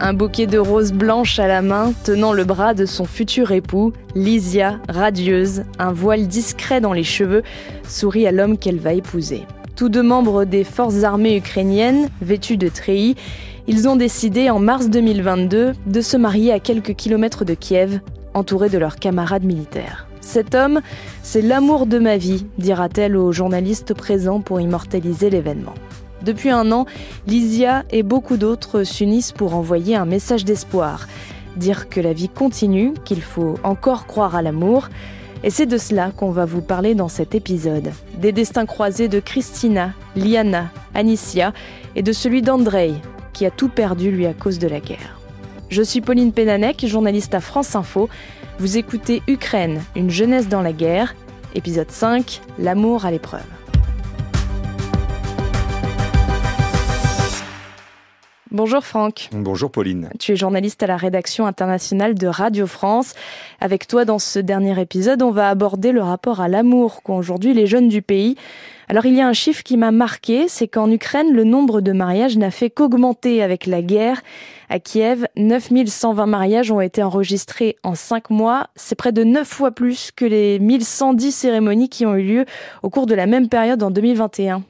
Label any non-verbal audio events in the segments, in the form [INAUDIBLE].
Un bouquet de roses blanches à la main, tenant le bras de son futur époux, Lysia, radieuse, un voile discret dans les cheveux, sourit à l'homme qu'elle va épouser. Tous deux membres des forces armées ukrainiennes, vêtus de treillis, ils ont décidé en mars 2022 de se marier à quelques kilomètres de Kiev, entourés de leurs camarades militaires. Cet homme, c'est l'amour de ma vie, dira-t-elle aux journalistes présents pour immortaliser l'événement. Depuis un an, Lysia et beaucoup d'autres s'unissent pour envoyer un message d'espoir, dire que la vie continue, qu'il faut encore croire à l'amour. Et c'est de cela qu'on va vous parler dans cet épisode. Des destins croisés de Christina, Liana, Anicia et de celui d'Andrei, qui a tout perdu lui à cause de la guerre. Je suis Pauline Pénanec, journaliste à France Info. Vous écoutez Ukraine, une jeunesse dans la guerre, épisode 5, L'amour à l'épreuve. Bonjour Franck. Bonjour Pauline. Tu es journaliste à la rédaction internationale de Radio France. Avec toi, dans ce dernier épisode, on va aborder le rapport à l'amour qu'ont aujourd'hui les jeunes du pays. Alors il y a un chiffre qui m'a marqué, c'est qu'en Ukraine, le nombre de mariages n'a fait qu'augmenter avec la guerre. À Kiev, 9120 mariages ont été enregistrés en 5 mois. C'est près de 9 fois plus que les 1110 cérémonies qui ont eu lieu au cours de la même période en 2021.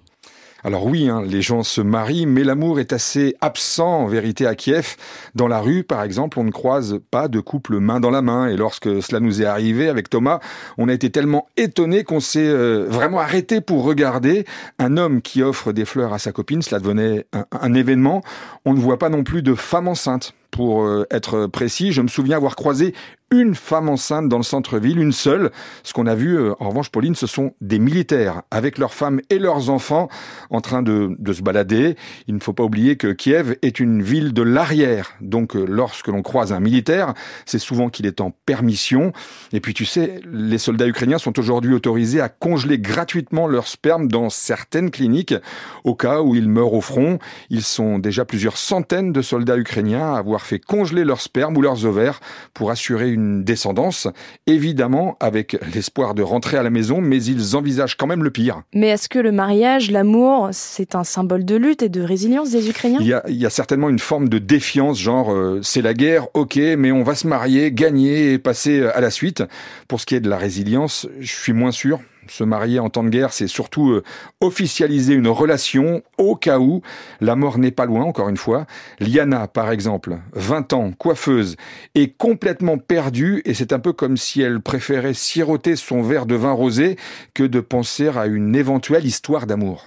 Alors oui, hein, les gens se marient, mais l'amour est assez absent en vérité à Kiev. Dans la rue, par exemple, on ne croise pas de couple main dans la main. Et lorsque cela nous est arrivé avec Thomas, on a été tellement étonnés qu'on s'est euh, vraiment arrêté pour regarder un homme qui offre des fleurs à sa copine. Cela devenait un événement. On ne voit pas non plus de femme enceinte pour euh, être précis. Je me souviens avoir croisé une femme enceinte dans le centre-ville, une seule. Ce qu'on a vu, euh, en revanche, Pauline, ce sont des militaires avec leurs femmes et leurs enfants en train de, se balader. Il ne faut pas oublier que Kiev est une ville de l'arrière. Donc, euh, lorsque l'on croise un militaire, c'est souvent qu'il est en permission. Et puis, tu sais, les soldats ukrainiens sont aujourd'hui autorisés à congeler gratuitement leur sperme dans certaines cliniques au cas où ils meurent au front. Ils sont déjà plusieurs centaines de soldats ukrainiens à avoir fait congeler leur sperme ou leurs ovaires pour assurer une descendance, évidemment avec l'espoir de rentrer à la maison, mais ils envisagent quand même le pire. Mais est-ce que le mariage, l'amour, c'est un symbole de lutte et de résilience des Ukrainiens? Il y, a, il y a certainement une forme de défiance, genre euh, c'est la guerre, ok, mais on va se marier, gagner et passer à la suite. Pour ce qui est de la résilience, je suis moins sûr se marier en temps de guerre, c'est surtout euh, officialiser une relation au cas où la mort n'est pas loin, encore une fois. Liana, par exemple, 20 ans, coiffeuse, est complètement perdue et c'est un peu comme si elle préférait siroter son verre de vin rosé que de penser à une éventuelle histoire d'amour.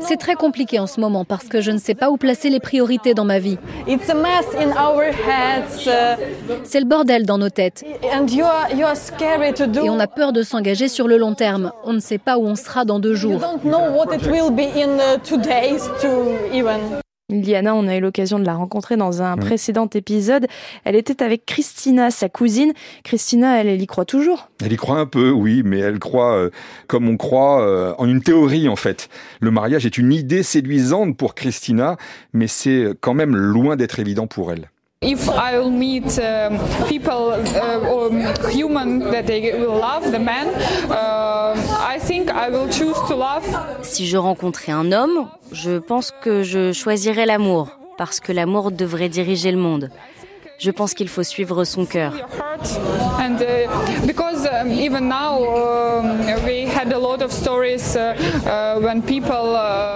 C'est très compliqué en ce moment parce que je ne sais pas où placer les priorités dans ma vie. Uh, C'est le bordel dans nos têtes. Et on a peur de s'engager sur le long terme. On ne sait pas où on sera dans deux jours. Liana, on a eu l'occasion de la rencontrer dans un précédent épisode. Elle était avec Christina, sa cousine. Christina, elle, elle y croit toujours. Elle y croit un peu, oui, mais elle croit euh, comme on croit euh, en une théorie en fait. Le mariage est une idée séduisante pour Christina, mais c'est quand même loin d'être évident pour elle. If I will meet uh, people uh, or human that they will love, the man, uh, I think I will choose to love. Si je rencontrais un homme, je pense que je choisirais l'amour, parce que l'amour devrait diriger le monde. Je pense qu'il faut suivre son cœur.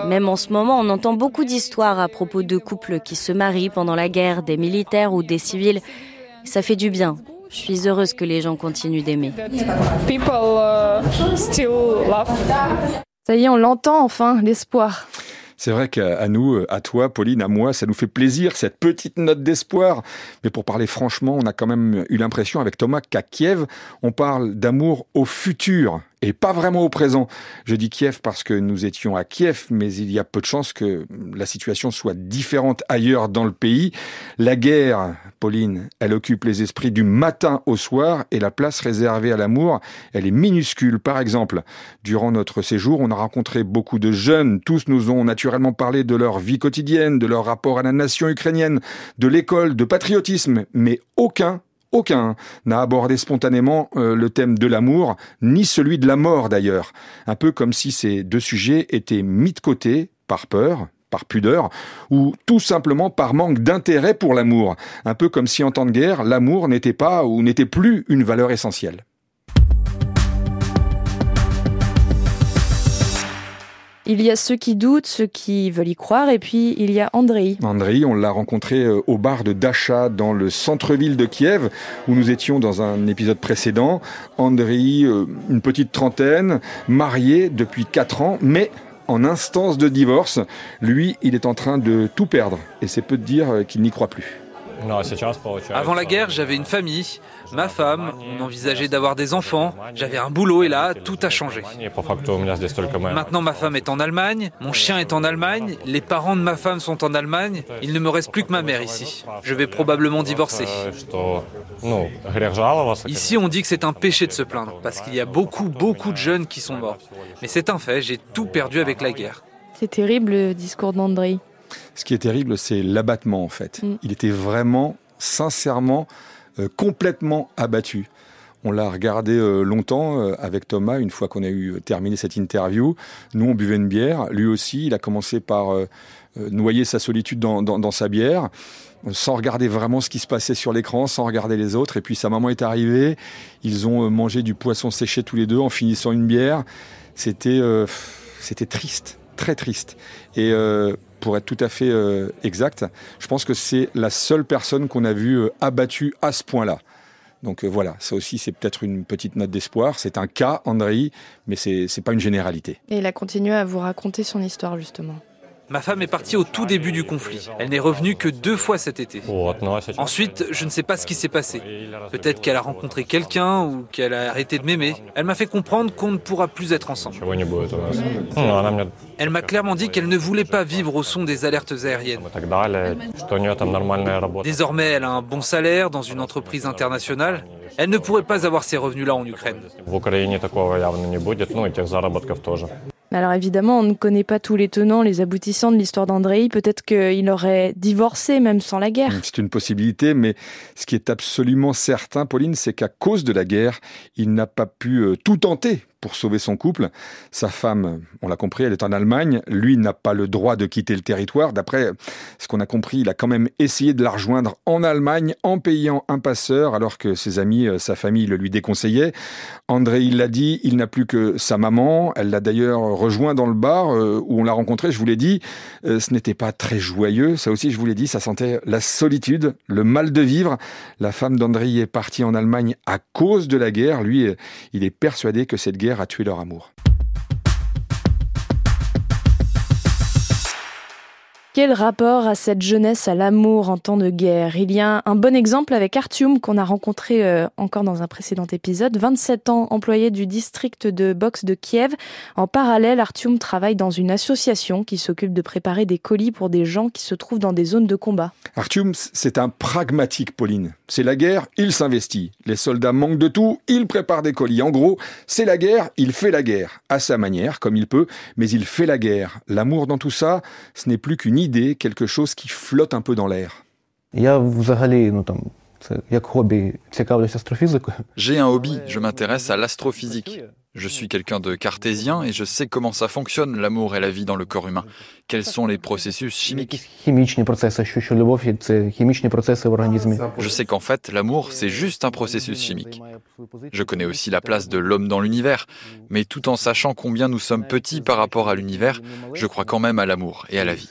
Même en ce moment, on entend beaucoup d'histoires à propos de couples qui se marient pendant la guerre, des militaires ou des civils. Ça fait du bien. Je suis heureuse que les gens continuent d'aimer. Uh, Ça y est, on l'entend enfin, l'espoir. C'est vrai qu'à nous, à toi, Pauline, à moi, ça nous fait plaisir, cette petite note d'espoir. Mais pour parler franchement, on a quand même eu l'impression avec Thomas qu'à Kiev, on parle d'amour au futur et pas vraiment au présent. Je dis Kiev parce que nous étions à Kiev, mais il y a peu de chances que la situation soit différente ailleurs dans le pays. La guerre, Pauline, elle occupe les esprits du matin au soir et la place réservée à l'amour, elle est minuscule. Par exemple, durant notre séjour, on a rencontré beaucoup de jeunes. Tous nous ont naturellement parlé de leur vie quotidienne, de leur rapport à la nation ukrainienne, de l'école, de patriotisme, mais aucun aucun n'a abordé spontanément euh, le thème de l'amour, ni celui de la mort d'ailleurs. Un peu comme si ces deux sujets étaient mis de côté par peur, par pudeur, ou tout simplement par manque d'intérêt pour l'amour. Un peu comme si en temps de guerre, l'amour n'était pas ou n'était plus une valeur essentielle. Il y a ceux qui doutent, ceux qui veulent y croire, et puis il y a Andrei. Andrei, on l'a rencontré euh, au bar de Dacha dans le centre-ville de Kiev, où nous étions dans un épisode précédent. Andrei, euh, une petite trentaine, marié depuis 4 ans, mais en instance de divorce. Lui, il est en train de tout perdre, et c'est peu de dire euh, qu'il n'y croit plus. Avant la guerre, j'avais une famille, ma femme, on envisageait d'avoir des enfants, j'avais un boulot et là, tout a changé. Maintenant, ma femme est en Allemagne, mon chien est en Allemagne, les parents de ma femme sont en Allemagne, il ne me reste plus que ma mère ici. Je vais probablement divorcer. Ici, on dit que c'est un péché de se plaindre, parce qu'il y a beaucoup, beaucoup de jeunes qui sont morts. Mais c'est un fait, j'ai tout perdu avec la guerre. C'est terrible le discours d'André. Ce qui est terrible, c'est l'abattement en fait. Mm. Il était vraiment, sincèrement, euh, complètement abattu. On l'a regardé euh, longtemps euh, avec Thomas une fois qu'on a eu terminé cette interview. Nous, on buvait une bière. Lui aussi, il a commencé par noyer sa solitude dans, dans, sa bière, sans regarder vraiment ce qui se passait sur l'écran, sans regarder les autres. Et puis sa maman est arrivée. Ils ont mangé du poisson séché tous les deux en finissant une bière. C'était c'était triste, très triste. Et pour être tout à fait euh, exact, je pense que c'est la seule personne qu'on a vue euh, abattue à ce point-là. Donc euh, voilà, ça aussi c'est peut-être une petite note d'espoir. C'est un cas, Andrei, mais c'est n'est pas une généralité. Et il a continué à vous raconter son histoire justement. Ma femme est partie au tout début du conflit. Elle n'est revenue que deux fois cet été. Ensuite, je ne sais pas ce qui s'est passé. Peut-être qu'elle a rencontré quelqu'un ou qu'elle a arrêté de m'aimer. Elle m'a fait comprendre qu'on ne pourra plus être ensemble. Elle m'a clairement dit qu'elle ne voulait pas vivre au son des alertes aériennes. Désormais, elle a un bon salaire dans une entreprise internationale. Elle ne pourrait pas avoir ces revenus-là en Ukraine. Alors évidemment, on ne connaît pas tous les tenants, les aboutissants de l'histoire d'Andrei. Peut-être qu'il aurait divorcé même sans la guerre. C'est une possibilité, mais ce qui est absolument certain, Pauline, c'est qu'à cause de la guerre, il n'a pas pu euh, tout tenter pour sauver son couple. Sa femme, on l'a compris, elle est en Allemagne. Lui n'a pas le droit de quitter le territoire. D'après ce qu'on a compris, il a quand même essayé de la rejoindre en Allemagne en payant un passeur alors que ses amis, euh, sa famille le lui déconseillaient. André, il l'a dit, il n'a plus que sa maman. Elle l'a d'ailleurs rejoint dans le bar euh, où on l'a rencontré. Je vous l'ai dit, euh, ce n'était pas très joyeux. Ça aussi, je vous l'ai dit, ça sentait la solitude, le mal de vivre. La femme d'André est partie en Allemagne à cause de la guerre. Lui, il est persuadé que cette guerre à tuer leur amour. Quel rapport à cette jeunesse à l'amour en temps de guerre? Il y a un bon exemple avec Artium qu'on a rencontré euh, encore dans un précédent épisode. 27 ans, employé du district de boxe de Kiev. En parallèle, Artium travaille dans une association qui s'occupe de préparer des colis pour des gens qui se trouvent dans des zones de combat. Artium, c'est un pragmatique, Pauline. C'est la guerre, il s'investit. Les soldats manquent de tout, il prépare des colis. En gros, c'est la guerre, il fait la guerre. À sa manière, comme il peut, mais il fait la guerre. L'amour dans tout ça, ce n'est plus qu'une idée quelque chose qui flotte un peu dans l'air. J'ai un hobby, je m'intéresse à l'astrophysique. Je suis quelqu'un de cartésien et je sais comment ça fonctionne l'amour et la vie dans le corps humain. Quels sont les processus chimiques Je sais qu'en fait, l'amour, c'est juste un processus chimique. Je connais aussi la place de l'homme dans l'univers, mais tout en sachant combien nous sommes petits par rapport à l'univers, je crois quand même à l'amour et à la vie.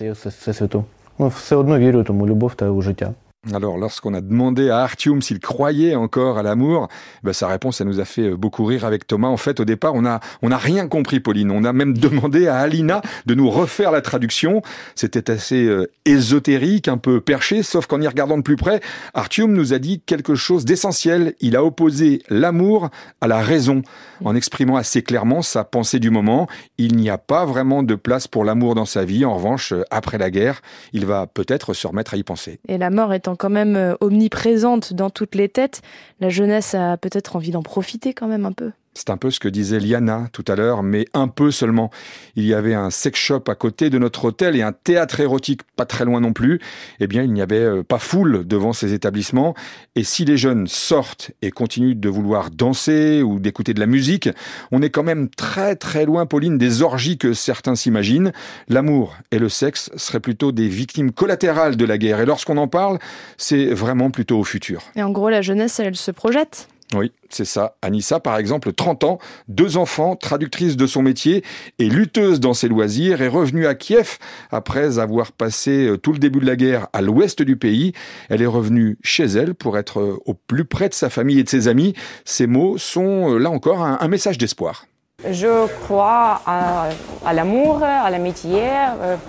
Alors, lorsqu'on a demandé à Artium s'il croyait encore à l'amour, ben, sa réponse, ça nous a fait euh, beaucoup rire avec Thomas. En fait, au départ, on on a rien compris, Pauline. On a même [LAUGHS] demandé à Alina de nous refaire la traduction. C'était assez euh, ésotérique, un peu perché, sauf qu'en y regardant de plus près, Artium nous a dit quelque chose d'essentiel. Il a opposé l'amour à la raison, en exprimant assez clairement sa pensée du moment. Il n'y a pas vraiment de place pour l'amour dans sa vie. En revanche, euh, après la guerre, il va peut-être se remettre à y penser. Et la mort étant quand même euh, omniprésente dans toutes les têtes, la jeunesse a peut-être envie d'en profiter quand même un peu. C'est un peu ce que disait Liana tout à l'heure, mais un peu seulement. Il y avait un sex shop à côté de notre hôtel et un théâtre érotique pas très loin non plus. Eh bien, il n'y avait euh, pas foule devant ces établissements. Et si les jeunes sortent et continuent de vouloir danser ou d'écouter de la musique, on est quand même très très loin, Pauline, des orgies que certains s'imaginent. L'amour et le sexe seraient plutôt des victimes collatérales de la guerre. Et lorsqu'on en parle, c'est vraiment plutôt au futur. Et en gros, la jeunesse, elle se projette oui, c'est ça. Anissa, par exemple, 30 ans, deux enfants, traductrice de son métier et lutteuse dans ses loisirs, est revenue à Kiev après avoir passé euh, tout le début de la guerre à l'ouest du pays. Elle est revenue chez elle pour être euh, au plus près de sa famille et de ses amis. Ces mots sont, euh, là encore, un, message d'espoir. Je crois à, à l'amour, à l'amitié.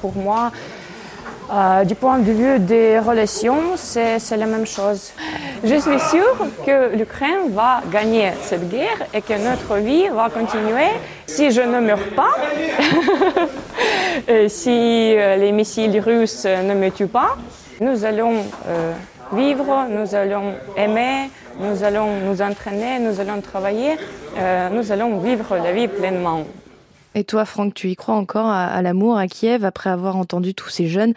Pour moi, euh, du point de vue des relations, c'est la même chose. Je suis sûre que l'Ukraine va gagner cette guerre et que notre vie va continuer si je ne meurs pas, [LAUGHS] si euh, les missiles russes ne me tuent pas. Nous allons euh, vivre, nous allons aimer, nous allons nous entraîner, nous allons travailler, nous allons vivre la vie pleinement. Et toi, Franck, tu y crois encore à, l'amour à Kiev après avoir entendu tous ces jeunes?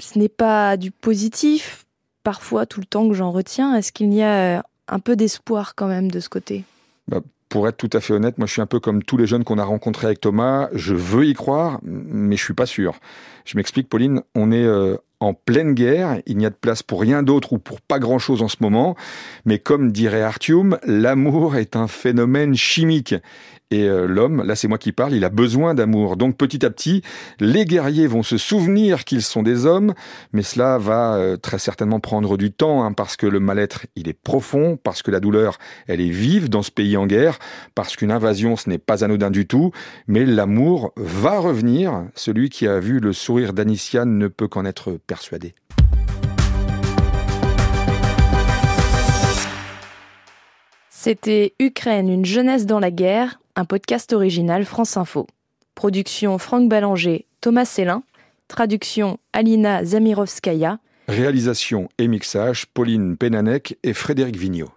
Ce n'est pas du positif, parfois tout le temps que j'en retiens. Est-ce qu'il y a euh, un peu d'espoir quand même de ce côté? Bah, pour être tout à fait honnête, moi je suis un peu comme tous les jeunes qu'on a rencontrés avec Thomas. Je veux y croire, mais je suis pas sûr. Je m'explique, Pauline. On est euh, en pleine guerre. Il n'y a de place pour rien d'autre ou pour pas grand chose en ce moment. Mais comme dirait Artium, l'amour est un phénomène chimique. Et euh, l'homme, là c'est moi qui parle, il a besoin d'amour. Donc petit à petit, les guerriers vont se souvenir qu'ils sont des hommes, mais cela va euh, très certainement prendre du temps, hein, parce que le mal-être, il est profond, parce que la douleur, elle est vive dans ce pays en guerre, parce qu'une invasion, ce n'est pas anodin du tout, mais l'amour va revenir. Celui qui a vu le sourire d'Anicia ne peut qu'en être persuadé. C'était Ukraine, une jeunesse dans la guerre, un podcast original France Info. Production Franck Ballanger, Thomas Célin. Traduction Alina Zamirovskaya. Réalisation et Pauline Penanek et Frédéric Vigneault.